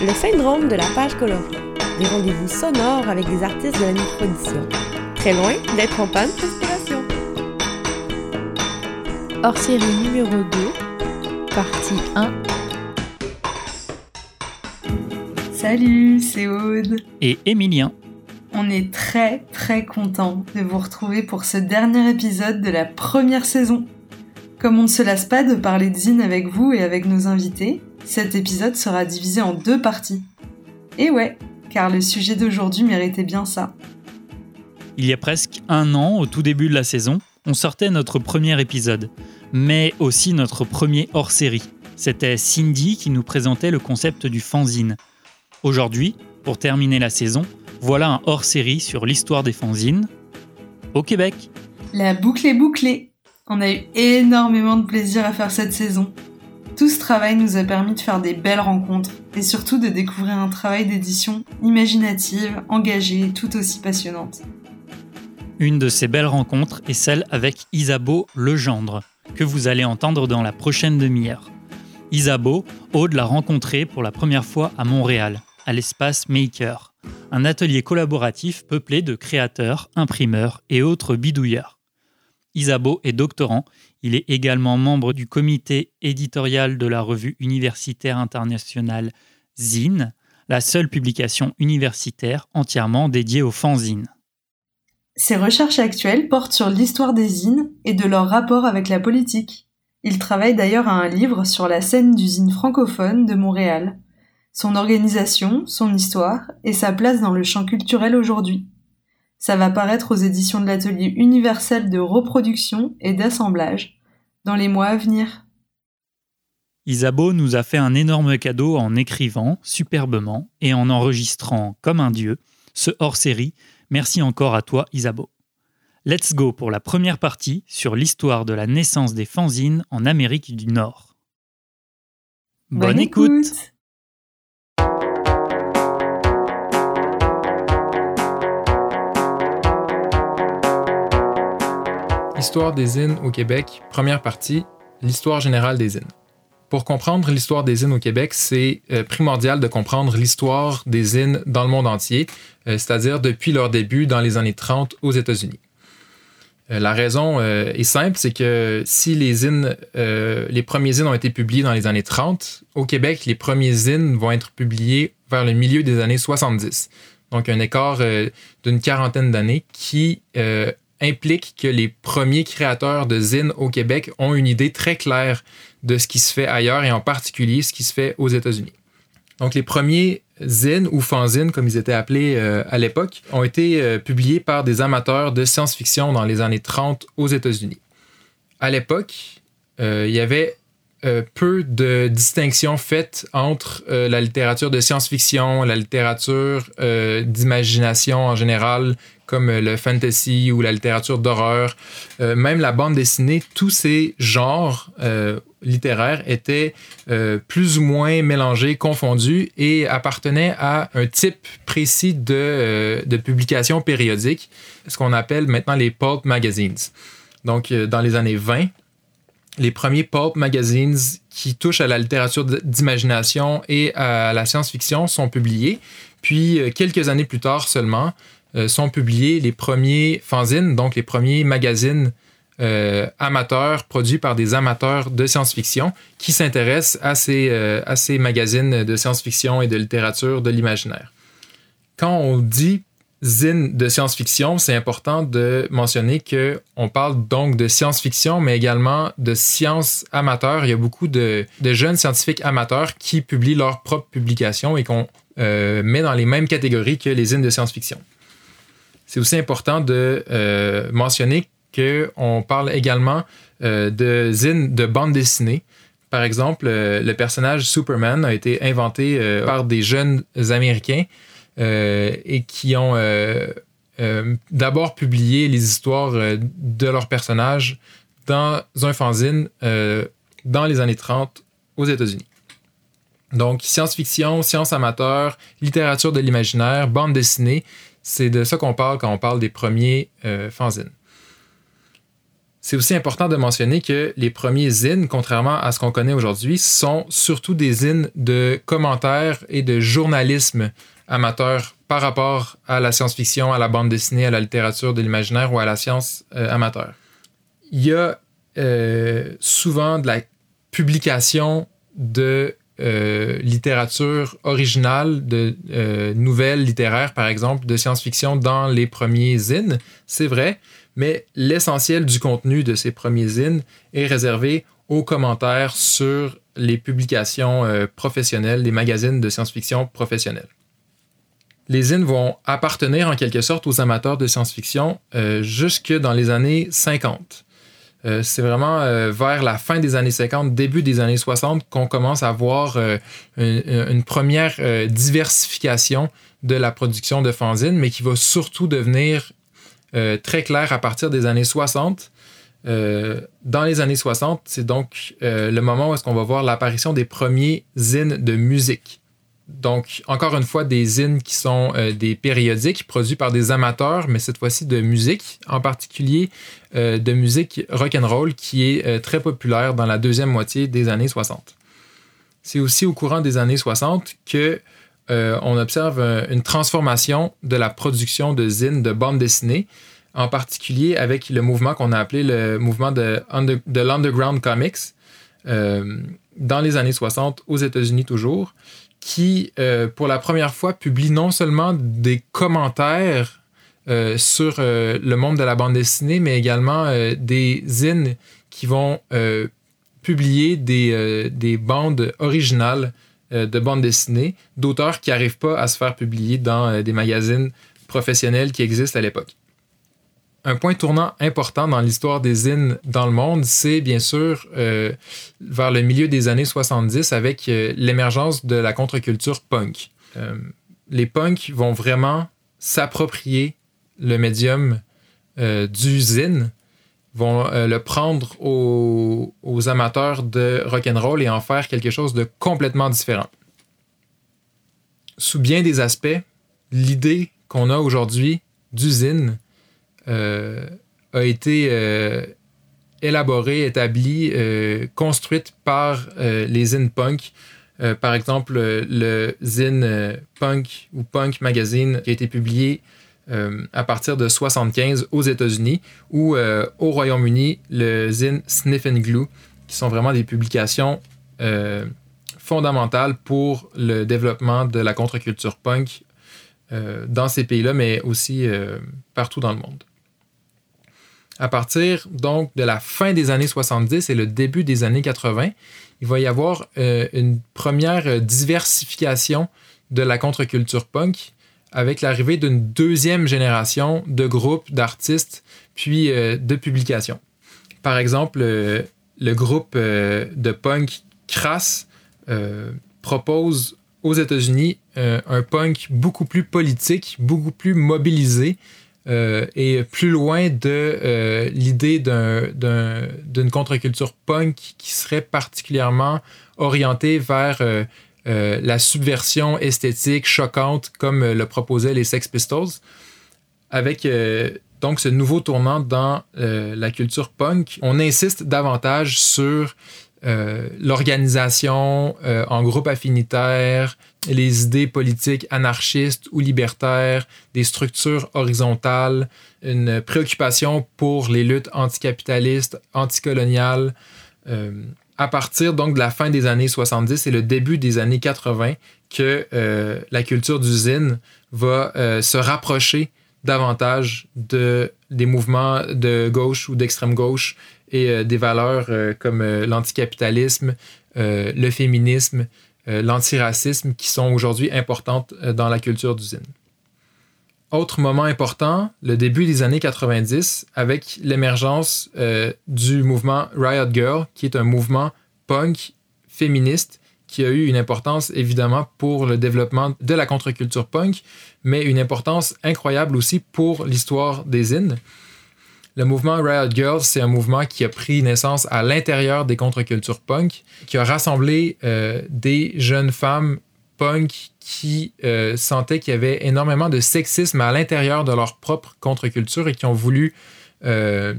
Le syndrome de la page colorée. Des rendez-vous sonores avec des artistes de la micro-édition. Très loin d'être en panne d'inspiration. Hors série numéro 2, partie 1. Salut, c'est Aude. Et Emilien. On est très très content de vous retrouver pour ce dernier épisode de la première saison. Comme on ne se lasse pas de parler de zine avec vous et avec nos invités, cet épisode sera divisé en deux parties. Et ouais, car le sujet d'aujourd'hui méritait bien ça. Il y a presque un an, au tout début de la saison, on sortait notre premier épisode, mais aussi notre premier hors-série. C'était Cindy qui nous présentait le concept du fanzine. Aujourd'hui, pour terminer la saison, voilà un hors-série sur l'histoire des fanzines au Québec. La boucle est bouclée. On a eu énormément de plaisir à faire cette saison. Tout ce travail nous a permis de faire des belles rencontres et surtout de découvrir un travail d'édition imaginative, engagée tout aussi passionnante. Une de ces belles rencontres est celle avec Isabeau Legendre, que vous allez entendre dans la prochaine demi-heure. Isabeau, Aude l'a rencontré pour la première fois à Montréal, à l'espace Maker, un atelier collaboratif peuplé de créateurs, imprimeurs et autres bidouilleurs. Isabeau est doctorant, il est également membre du comité éditorial de la revue universitaire internationale Zine, la seule publication universitaire entièrement dédiée aux fanzines. Ses recherches actuelles portent sur l'histoire des zines et de leur rapport avec la politique. Il travaille d'ailleurs à un livre sur la scène d'usine francophone de Montréal, son organisation, son histoire et sa place dans le champ culturel aujourd'hui. Ça va paraître aux éditions de l'atelier universel de reproduction et d'assemblage dans les mois à venir. Isabeau nous a fait un énorme cadeau en écrivant superbement et en enregistrant comme un dieu ce hors-série. Merci encore à toi Isabeau. Let's go pour la première partie sur l'histoire de la naissance des fanzines en Amérique du Nord. Bonne, écoute. Histoire des zines au Québec, première partie, l'histoire générale des zines. Pour comprendre l'histoire des zines au Québec, c'est euh, primordial de comprendre l'histoire des zines dans le monde entier, euh, c'est-à-dire depuis leur début dans les années 30 aux États-Unis. Euh, la raison est simple, c'est que si les les premiers zines ont été publiés dans les années 30, au Québec, les premiers zines vont être publiés vers le milieu des années 70. Donc un écart d'une quarantaine d'années qui implique que les premiers créateurs de zines au Québec ont une idée très claire de ce qui se fait ailleurs et en particulier ce qui se fait aux États-Unis. Donc les premiers zines ou fanzines, comme ils étaient appelés euh, à l'époque, ont été euh, publiés par des amateurs de science-fiction dans les années 30 aux États-Unis. À l'époque, euh, il y avait peu de distinctions faites entre la littérature de science-fiction, la littérature d'imagination en général, comme le fantasy ou la littérature d'horreur, euh, même la bande dessinée, tous ces genres euh, littéraires étaient euh, plus ou moins mélangés, confondus et appartenaient à un type précis de, publication périodique, ce qu'on appelle maintenant les pulp magazines. Donc, dans les années 20, les premiers pulp magazines qui touchent à la littérature d'imagination et à la science-fiction sont publiés. Puis, quelques années plus tard seulement, euh, sont publiés les premiers fanzines, donc les premiers magazines euh, amateurs produits par des amateurs de science-fiction qui s'intéressent à, ces, euh, à ces magazines de science-fiction et de littérature de l'imaginaire. Quand on dit zine de science-fiction, c'est important de mentionner qu'on parle donc de science-fiction, mais également de science amateur. Il y a beaucoup de, de, jeunes scientifiques amateurs qui publient leurs propres publications et qu'on met dans les mêmes catégories que les zines de science-fiction c'est aussi important de euh, mentionner qu'on parle également euh, de zines de bande dessinée. Par exemple, euh, le personnage Superman a été inventé par des jeunes Américains et qui ont d'abord publié les histoires de leur personnage dans un fanzine dans les années 30 aux États-Unis. Donc, science-fiction, science amateur, littérature de l'imaginaire, bande dessinée, c'est de ça qu'on parle quand on parle des premiers euh, fanzines. C'est aussi important de mentionner que les premiers zines, contrairement à ce qu'on connaît aujourd'hui, sont surtout des zines de commentaires et de journalisme amateur par rapport à la science-fiction, à la bande dessinée, à la littérature de l'imaginaire ou à la science euh, amateur. Il y a euh, souvent de la publication de euh, littérature originale, de nouvelles littéraires, par exemple, de science-fiction dans les premiers zines, c'est vrai, mais l'essentiel du contenu de ces premiers zines est réservé aux commentaires sur les publications professionnelles, les magazines de science-fiction professionnels les zines vont appartenir en quelque sorte aux amateurs de science-fiction euh, jusque dans les années 50. Euh, c'est vraiment euh, vers la fin des années 50, début des années 60 qu'on commence à voir une, première diversification de la production de fanzines, mais qui va surtout devenir très clair à partir des années 60. dans les années 60, c'est donc le moment où est-ce qu'on va voir l'apparition des premiers zines de musique. Donc, encore une fois, des zines qui sont euh, des périodiques produits par des amateurs, mais cette fois-ci de musique, en particulier euh, de musique rock and roll qui est euh, très populaire dans la deuxième moitié des années 60. C'est aussi au courant des années 60 que on observe une transformation de la production de zines de bandes dessinées, en particulier avec le mouvement qu'on a appelé le mouvement de, de l'underground comics dans les années 60 aux États-Unis toujours qui, euh, pour la première fois, publie non seulement des commentaires euh, sur euh, le monde de la bande dessinée, mais également des zines qui vont publier des, des, bandes originales de bandes dessinées d'auteurs qui n'arrivent pas à se faire publier dans des magazines professionnels qui existent à l'époque un point tournant important dans l'histoire des zines dans le monde, c'est bien sûr euh, vers le milieu des années 70 avec euh, l'émergence de la contre-culture punk. Euh, les punks vont vraiment s'approprier le médium du zine, vont le prendre aux, aux, amateurs de rock'n'roll et en faire quelque chose de complètement différent. Sous bien des aspects, l'idée qu'on a aujourd'hui du zine euh, a été euh, élaborée, établie, euh, construite par les zine punk. par exemple, le zine punk ou punk magazine qui a été publié à partir de 75 aux États-Unis ou au Royaume-Uni, le zine Sniff and Glue, qui sont vraiment des publications fondamentales pour le développement de la contre-culture punk dans ces pays-là, mais aussi partout dans le monde. À partir donc de la fin des années 70 et le début des années 80, il va y avoir euh, une première diversification de la contre-culture punk avec l'arrivée d'une deuxième génération de groupes, d'artistes, puis euh, de publications. Par exemple, euh, le groupe de punk Crass propose aux États-Unis un punk beaucoup plus politique, beaucoup plus mobilisé, euh, et plus loin de euh, l'idée d'une contre-culture punk qui serait particulièrement orientée vers euh, la subversion esthétique choquante comme le proposaient les Sex Pistols, avec donc ce nouveau tournant dans la culture punk. On insiste davantage sur euh, l'organisation euh, en groupe affinitaire, les idées politiques anarchistes ou libertaires, des structures horizontales, une préoccupation pour les luttes anticapitalistes, anticoloniales. Euh, à partir donc de la fin des années 70 et le début des années 80 que la culture d'usine va se rapprocher davantage de, des mouvements de gauche ou d'extrême gauche et euh, des valeurs euh, comme euh, l'anticapitalisme, le féminisme, l'antiracisme qui sont aujourd'hui importantes dans la culture d'usine. Autre moment important, le début des années 90 avec l'émergence du mouvement Riot Girl, qui est un mouvement punk féministe qui a eu une importance évidemment pour le développement de la contre-culture punk, mais une importance incroyable aussi pour l'histoire des zines. Le mouvement Riot Girls, c'est un mouvement qui a pris naissance à l'intérieur des contre-cultures punk, qui a rassemblé euh, des jeunes femmes punk qui euh, sentaient qu'il y avait énormément de sexisme à l'intérieur de leur propre contre-culture et qui ont voulu euh,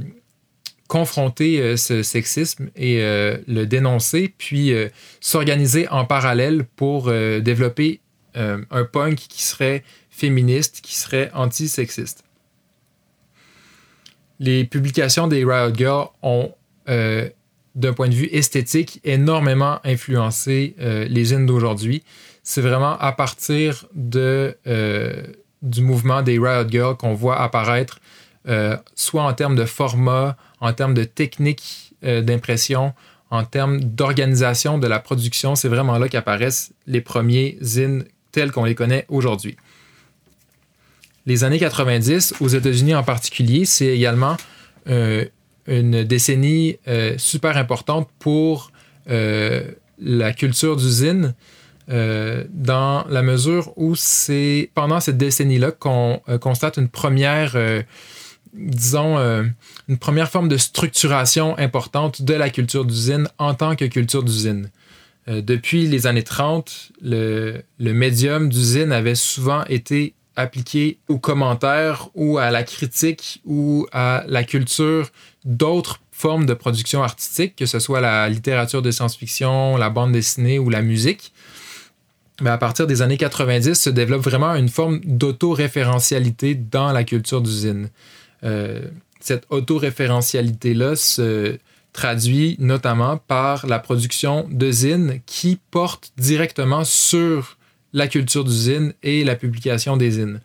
confronter ce sexisme et le dénoncer, puis s'organiser en parallèle pour développer un punk qui serait féministe, qui serait anti-sexiste. Les publications des Riot Girls ont d'un point de vue esthétique, énormément influencé euh, les hymnes d'aujourd'hui. C'est vraiment à partir de, euh, du mouvement des Riot Girls qu'on voit apparaître, euh, soit en termes de format, en termes de technique d'impression, en termes d'organisation de la production. C'est vraiment là qu'apparaissent les premiers zines tels qu'on les connaît aujourd'hui. Les années 90, aux États-Unis en particulier, c'est également une décennie euh, super importante pour euh, la culture d'usine, euh, dans la mesure où c'est pendant cette décennie-là qu'on constate une première, disons, une première forme de structuration importante de la culture d'usine en tant que culture d'usine. depuis les années 30, le, le médium d'usine avait souvent été appliqué aux commentaires ou à la critique ou à la culture d'autres formes de production artistique, que ce soit la littérature de science-fiction, la bande dessinée ou la musique. Mais à partir des années 90, se développe vraiment une forme d'autoréférentialité dans la culture d'usine. Euh, cette autoréférentialité-là se traduit notamment par la production de zines qui portent directement sur la culture d'usine et la publication des zines.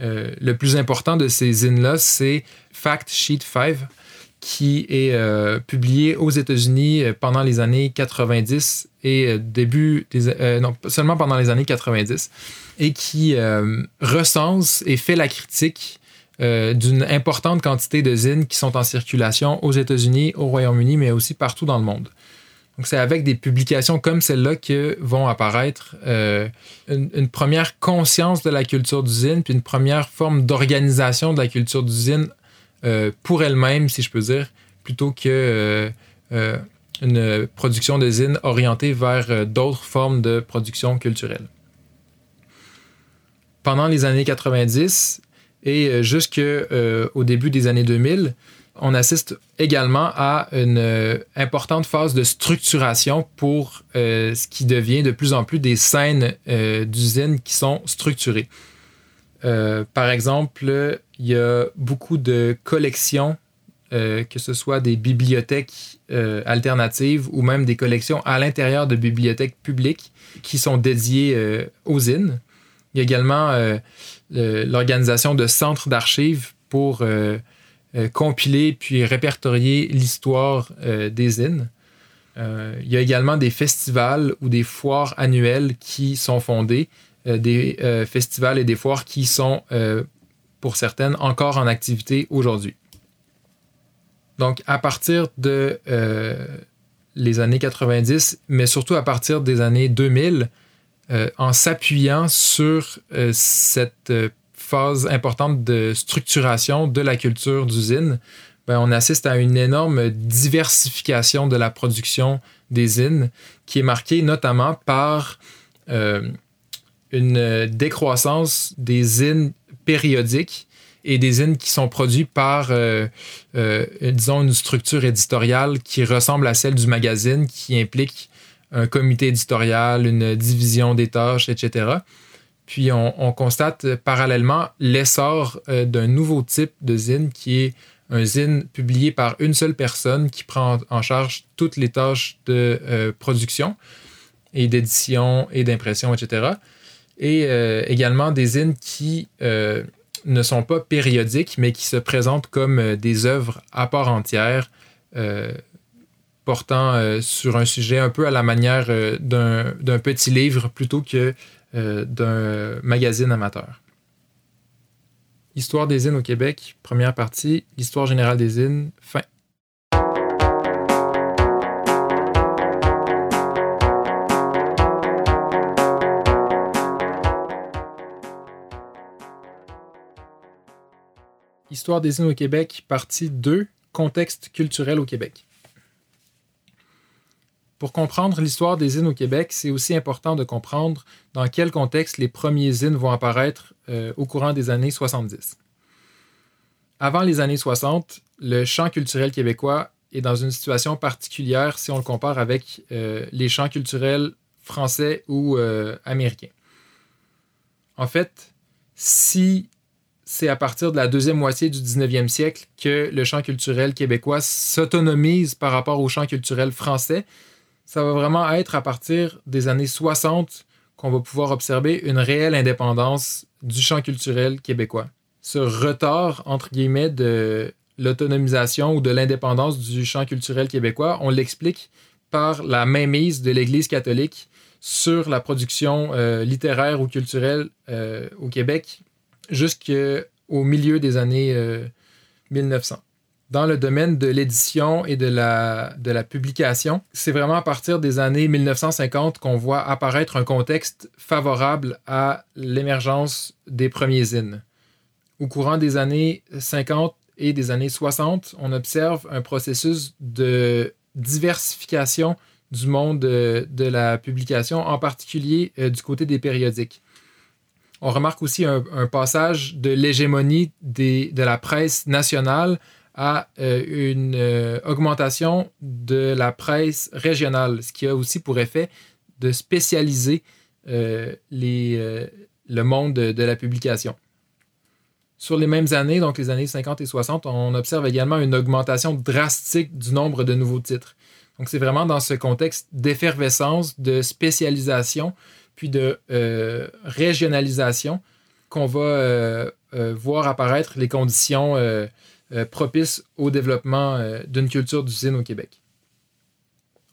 Euh, le plus important de ces zines-là, c'est Fact Sheet 5, qui est euh, publié aux États-Unis euh, pendant les années 90 et début des, non seulement pendant les années 90 et qui recense et fait la critique d'une importante quantité de zines qui sont en circulation aux États-Unis, au Royaume-Uni, mais aussi partout dans le monde. Donc, c'est avec des publications comme celle-là que vont apparaître euh, une, première conscience de la culture d'usine, puis une première forme d'organisation de la culture d'usine euh, pour elle-même, si je peux dire, plutôt que euh, une production d'usine orientée vers d'autres formes de production culturelle. Pendant les années 90 et jusqu'au début des années 2000, on assiste également à une euh, importante phase de structuration pour euh, ce qui devient de plus en plus des scènes euh, d'usines qui sont structurées. par exemple, il y a beaucoup de collections, que ce soit des bibliothèques alternatives ou même des collections à l'intérieur de bibliothèques publiques qui sont dédiées aux zines. Il y a également l'organisation de centres d'archives pour compiler puis répertorier l'histoire euh, des zines. Euh, il y a également des festivals ou des foires annuelles qui sont fondées, des festivals et des foires qui sont, pour certaines, encore en activité aujourd'hui. Donc, à partir de les années 90, mais surtout à partir des années 2000, en s'appuyant sur cette phase importante de structuration de la culture d'usine, ben, on assiste à une énorme diversification de la production des zines qui est marquée notamment par euh, une décroissance des zines périodiques et des zines qui sont produits par, euh, euh, disons, une structure éditoriale qui ressemble à celle du magazine, qui implique un comité éditorial, une division des tâches, etc. Puis on, constate parallèlement l'essor euh, d'un nouveau type de zine qui est un zine publié par une seule personne qui prend en charge toutes les tâches de euh, production et d'édition et d'impression, etc. Et euh, également des zines qui ne sont pas périodiques, mais qui se présentent comme des œuvres à part entière, portant sur un sujet un peu à la manière d'un petit livre plutôt que euh, d'un magazine amateur. Histoire des zines au Québec, première partie, l'histoire générale des zines, fin. Histoire des zines au Québec, partie 2, contexte culturel au Québec. Pour comprendre l'histoire des zines au Québec, c'est aussi important de comprendre dans quel contexte les premiers zines vont apparaître euh, au courant des années 70. Avant les années 60, le champ culturel québécois est dans une situation particulière si on le compare avec euh, les champs culturels français ou euh, américains. En fait, si c'est à partir de la deuxième moitié du 19e siècle que le champ culturel québécois s'autonomise par rapport au champ culturel français, ça va vraiment être à partir des années 60 qu'on va pouvoir observer une réelle indépendance du champ culturel québécois. Ce retard, entre guillemets, de l'autonomisation ou de l'indépendance du champ culturel québécois, on l'explique par la mainmise de l'Église catholique sur la production euh, littéraire ou culturelle euh, au Québec jusqu'au milieu des années 1900. Euh, Dans le domaine de l'édition et de la, de la publication, c'est vraiment à partir des années 1950 qu'on voit apparaître un contexte favorable à l'émergence des premiers zines. Au courant des années 50, et des années 60, on observe un processus de diversification du monde de, la publication, en particulier euh, du côté des périodiques. On remarque aussi un, passage de l'hégémonie de la presse nationale à euh, une euh, augmentation de la presse régionale, ce qui a aussi pour effet de spécialiser les, le monde de la publication. Sur les mêmes années, donc les années 50 et 60, on observe également une augmentation drastique du nombre de nouveaux titres. Donc c'est vraiment dans ce contexte d'effervescence, de spécialisation, puis de euh, régionalisation qu'on va euh, euh, voir apparaître les conditions propices au développement d'une culture d'usine au Québec.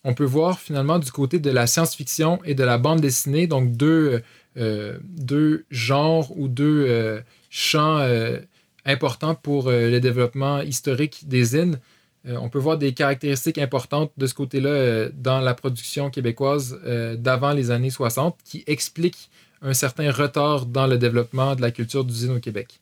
On peut voir finalement du côté de la science-fiction et de la bande dessinée, donc deux, deux genres ou deux champ euh, important pour euh, le développement historique des zines. Euh, on peut voir des caractéristiques importantes de ce côté-là dans la production québécoise d'avant les années 60 qui expliquent un certain retard dans le développement de la culture d'usine au Québec.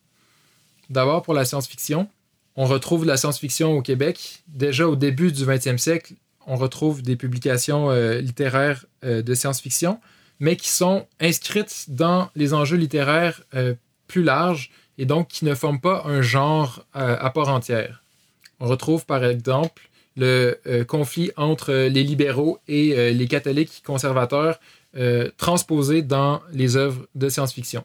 D'abord, pour la science-fiction, on retrouve la science-fiction au Québec. Déjà au début du 20e siècle, on retrouve des publications littéraires de science-fiction, mais qui sont inscrites dans les enjeux littéraires plus large et donc qui ne forment pas un genre euh, à part entière. On retrouve par exemple le euh, conflit entre les libéraux et euh, les catholiques conservateurs transposé dans les œuvres de science-fiction.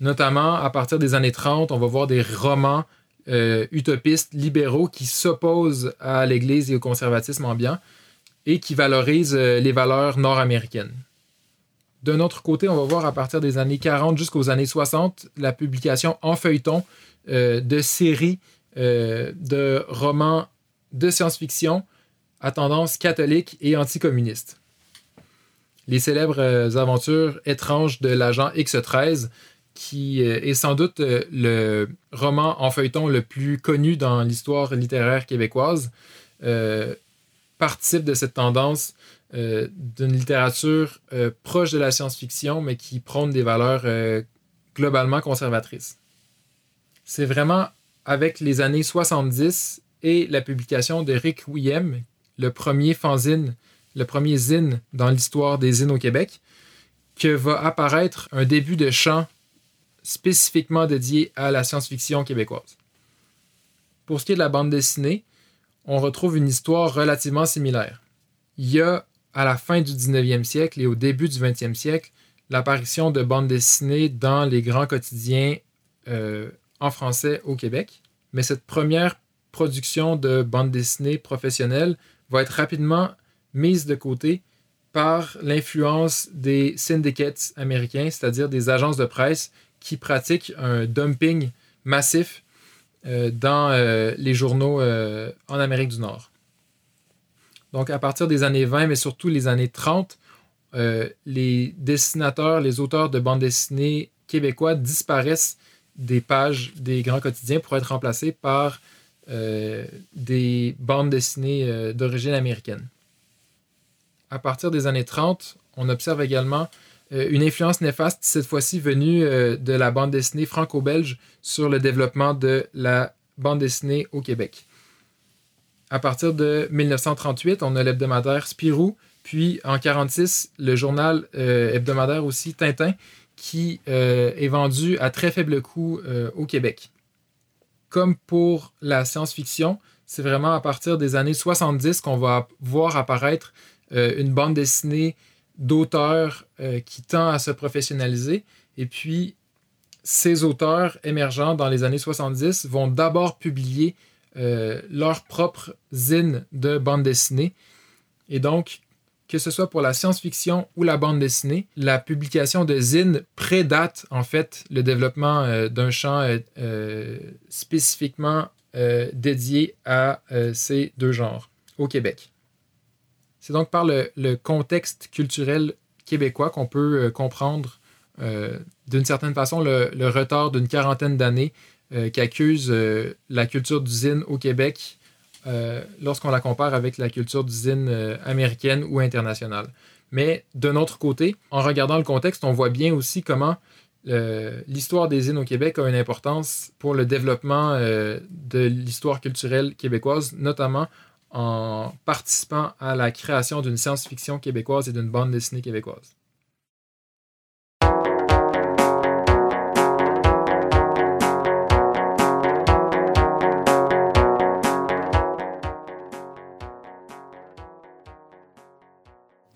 Notamment à partir des années 30, on va voir des romans utopistes libéraux qui s'opposent à l'Église et au conservatisme ambiant et qui valorisent les valeurs nord-américaines. D'un autre côté, on va voir à partir des années 40 jusqu'aux années 60 la publication en feuilleton euh, de séries euh, de romans de science-fiction à tendance catholique et anticommuniste. Les célèbres euh, aventures étranges de l'agent X-13, qui est sans doute le roman en feuilleton le plus connu dans l'histoire littéraire québécoise, participe de cette tendance euh, d'une littérature euh, proche de la science-fiction, mais qui prône des valeurs euh, globalement conservatrices. C'est vraiment avec les années 70 et la publication de Rick William, le premier fanzine, le premier zine dans l'histoire des zines au Québec, que va apparaître un début de chant spécifiquement dédié à la science-fiction québécoise. Pour ce qui est de la bande dessinée, on retrouve une histoire relativement similaire. Il y a à la fin du 19e siècle et au début du 20e siècle l'apparition de bandes dessinées dans les grands quotidiens euh, en français au Québec. Mais cette première production de bandes dessinées professionnelles va être rapidement mise de côté par l'influence des syndicates américains, c'est-à-dire des agences de presse qui pratiquent un dumping massif euh, dans euh, les journaux en Amérique du Nord. Donc, à partir des années 20, mais surtout les années 30, euh, les dessinateurs, les auteurs de bandes dessinées québécois disparaissent des pages des grands quotidiens pour être remplacés par euh, des bandes dessinées euh, d'origine américaine. À partir des années 30, on observe également une influence néfaste, cette fois-ci venue de la bande dessinée franco-belge sur le développement de la bande dessinée au Québec. À partir de 1938, on a l'hebdomadaire Spirou, puis en 1946, le journal euh, hebdomadaire aussi Tintin, qui euh, est vendu à très faible coût euh, au Québec. comme pour la science-fiction, c'est vraiment à partir des années 70 qu'on va voir apparaître euh, une bande dessinée d'auteurs euh, qui tend à se professionnaliser. Et puis, ces auteurs émergents dans les années 70 vont d'abord publier euh, leur propre de bande dessinée. Et donc, que ce soit pour la science-fiction ou la bande dessinée, la publication de zine prédate en fait le développement euh, d'un champ euh, spécifiquement dédié à ces deux genres au Québec. C'est donc par le, contexte culturel québécois qu'on peut comprendre d'une certaine façon le, retard d'une quarantaine d'années qu'accuse la culture d'usine au Québec euh, lorsqu'on la compare avec la culture d'usine euh, américaine ou internationale. Mais d'un autre côté, en regardant le contexte, on voit bien aussi comment euh, l'histoire des îles au Québec a une importance pour le développement de l'histoire culturelle québécoise, notamment en participant à la création d'une science-fiction québécoise et d'une bande dessinée québécoise.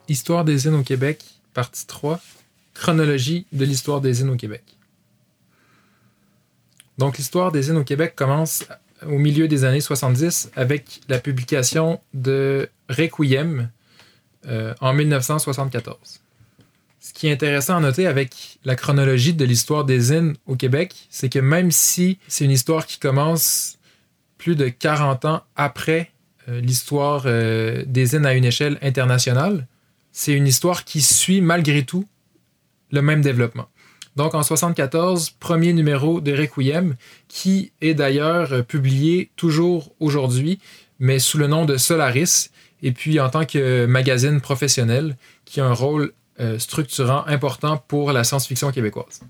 Histoire des îles au Québec, partie 3. Chronologie de l'histoire des îles au Québec. Donc l'histoire des îles au Québec commence au milieu des années 70 avec la publication de Requiem euh, en 1974. Ce qui est intéressant à noter avec la chronologie de l'histoire des îles au Québec, c'est que même si c'est une histoire qui commence plus de 40 ans après euh, l'histoire euh, des îles à une échelle internationale, c'est une histoire qui suit malgré tout le même développement. Donc en 74, premier numéro de Requiem, qui est d'ailleurs publié toujours aujourd'hui, mais sous le nom de Solaris, et puis en tant que magazine professionnel, qui a un rôle euh, structurant important pour la science-fiction québécoise.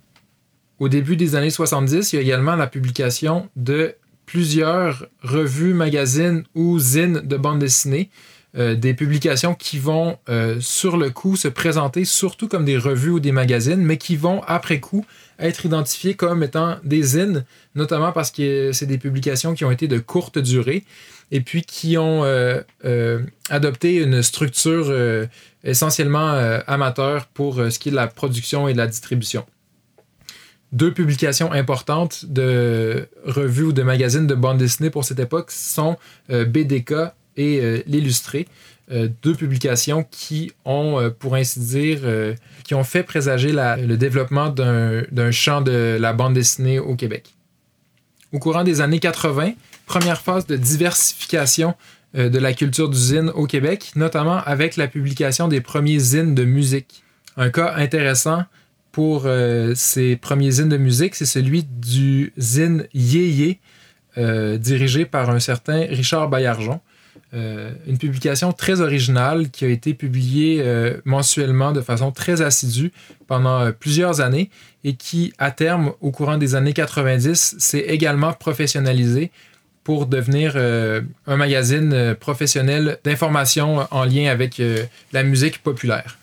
Au début des années 70, il y a également la publication de plusieurs revues, magazines ou zines de bande dessinée, euh, des publications qui vont euh, sur le coup se présenter surtout comme des revues ou des magazines, mais qui vont après coup être identifiées comme étant des zines, notamment parce que c'est des publications qui ont été de courte durée et puis qui ont euh, adopté une structure essentiellement amateur pour ce qui est de la production et de la distribution. Deux publications importantes de revues ou de magazines de bande dessinée pour cette époque sont BDK et euh, l'illustré. Euh, deux publications qui ont, euh, pour ainsi dire, qui ont fait présager le développement d'un champ de la bande dessinée au Québec. Au courant des années 80, première phase de diversification de la culture d'usine au Québec, notamment avec la publication des premiers zines de musique. Un cas intéressant pour ces premiers zines de musique, c'est celui du zine Yéyé, dirigé par un certain Richard Baillargeon. Euh, une publication très originale qui a été publiée euh, mensuellement de façon très assidue pendant euh, plusieurs années et qui, à terme, au courant des années 90, s'est également professionnalisé pour devenir un magazine professionnel d'information en lien avec la musique populaire.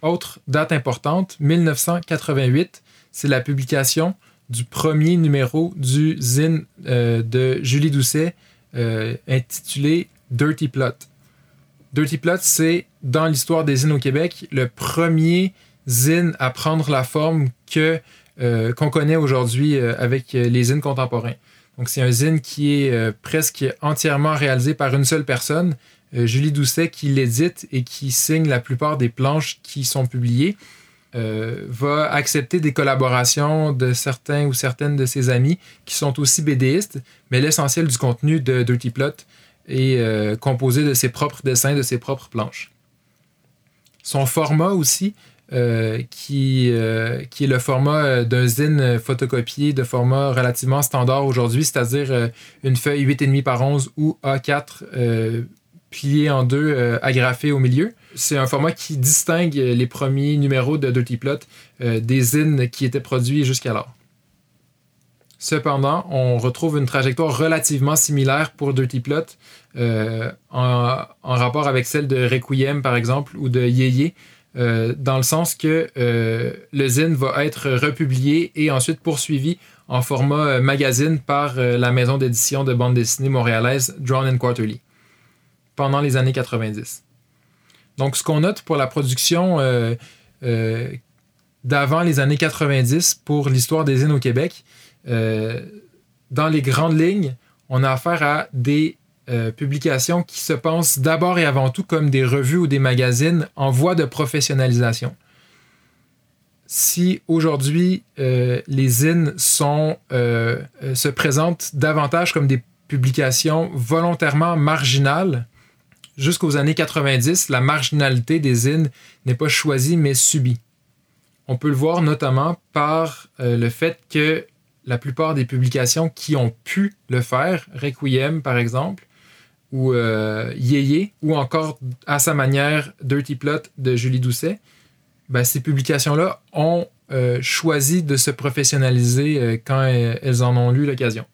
Autre date importante, 1988, c'est la publication du premier numéro du zine de Julie Doucet, euh, intitulé Dirty Plot. Dirty Plot, c'est dans l'histoire des zines au Québec le premier zine à prendre la forme que euh, qu'on connaît aujourd'hui euh, avec les zines contemporains. Donc c'est un zine qui est presque entièrement réalisé par une seule personne, Julie Doucet, qui l'édite et qui signe la plupart des planches qui sont publiées. Euh, va accepter des collaborations de certains ou certaines de ses amis qui sont aussi BDistes, mais l'essentiel du contenu de Dirty Plot est euh, composé de ses propres dessins, de ses propres planches. Son format aussi, euh, qui, est le format d'un zine photocopié de format relativement standard aujourd'hui, c'est-à-dire une feuille 8,5 par 11 ou A4 pliée en deux, agrafée au milieu c'est un format qui distingue les premiers numéros de Dirty Plot euh, des zines qui étaient produits jusqu'alors. Cependant, on retrouve une trajectoire relativement similaire pour Dirty Plot euh, en, rapport avec celle de Requiem, par exemple, ou de Yeye, euh, dans le sens que le zine va être republié et ensuite poursuivi en format magazine par la maison d'édition de bande dessinée montréalaise Drawn and Quarterly pendant les années 90. Donc, ce qu'on note pour la production d'avant les années 90 pour l'histoire des zines au Québec, dans les grandes lignes, on a affaire à des euh, publications qui se pensent d'abord et avant tout comme des revues ou des magazines en voie de professionnalisation. Si aujourd'hui euh, les zines euh, se présentent davantage comme des publications volontairement marginales, jusqu'aux années 90, la marginalité des zines n'est pas choisie mais subie. On peut le voir notamment par le fait que la plupart des publications qui ont pu le faire, Requiem par exemple, ou euh, ou encore à sa manière Dirty Plot de Julie Doucet, ben, ces publications-là ont euh, choisi de se professionnaliser euh, quand elles en ont eu l'occasion.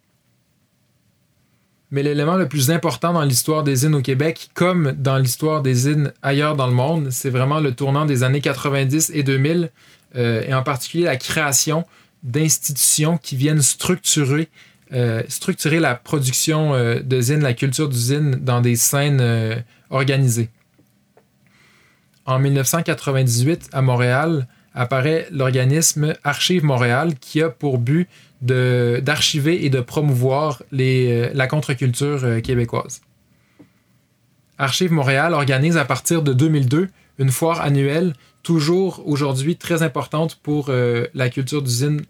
Mais l'élément le plus important dans l'histoire des zines au Québec, comme dans l'histoire des zines ailleurs dans le monde, c'est vraiment le tournant des années 90 et 2000, et en particulier la création d'institutions qui viennent structurer euh, structurer la production euh, de la culture d'usine dans des scènes euh, organisées. En 1998, à Montréal, apparaît l'organisme Archive Montréal qui a pour but d'archiver et de promouvoir les, la contre-culture québécoise. Archive Montréal organise à partir de 2002 une foire annuelle, toujours aujourd'hui très importante pour la culture d'usine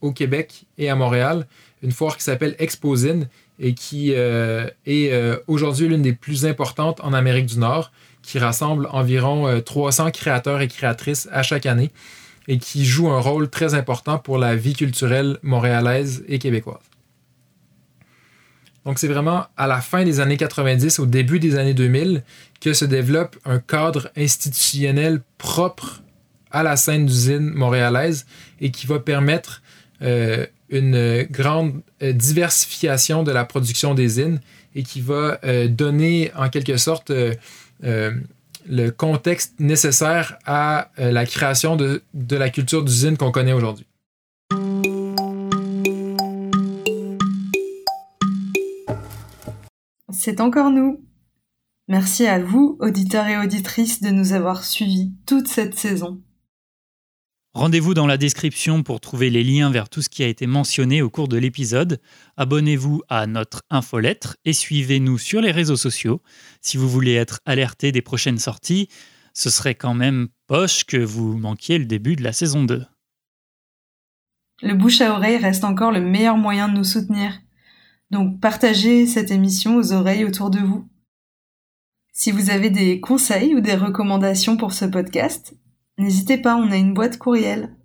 au Québec et à Montréal, une foire qui s'appelle Exposine et qui euh, est euh, aujourd'hui l'une des plus importantes en Amérique du Nord, qui rassemble environ 300 euh, créateurs et créatrices à chaque année et qui joue un rôle très important pour la vie culturelle montréalaise et québécoise. Donc c'est vraiment à la fin des années 90, au début des années 2000, que se développe un cadre institutionnel propre à la scène d'usine montréalaise et qui va permettre une grande euh, diversification de la production des zines et qui va euh, donner en quelque sorte euh, le contexte nécessaire à la création de, de la culture d'usine qu'on connaît aujourd'hui. C'est encore nous. Merci à vous, auditeurs et auditrices, de nous avoir suivis toute cette saison. Rendez-vous dans la description pour trouver les liens vers tout ce qui a été mentionné au cours de l'épisode. Abonnez-vous à notre infolettre et suivez-nous sur les réseaux sociaux. Si vous voulez être alerté des prochaines sorties, ce serait quand même poche que vous manquiez le début de la saison 2. Le bouche à oreille reste encore le meilleur moyen de nous soutenir. Donc partagez cette émission aux oreilles autour de vous. Si vous avez des conseils ou des recommandations pour ce podcast, N'hésitez pas, on a une boîte courriel.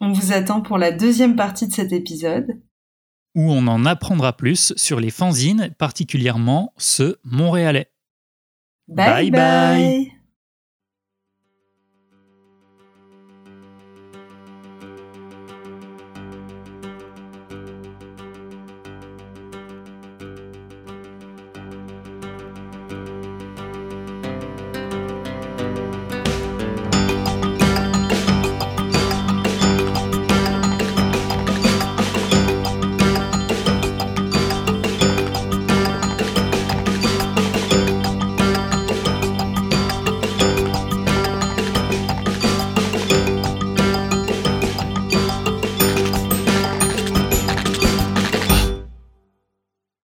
On vous attend pour la deuxième partie de cet épisode. Où on en apprendra plus sur les fanzines, particulièrement ceux montréalais. bye. bye.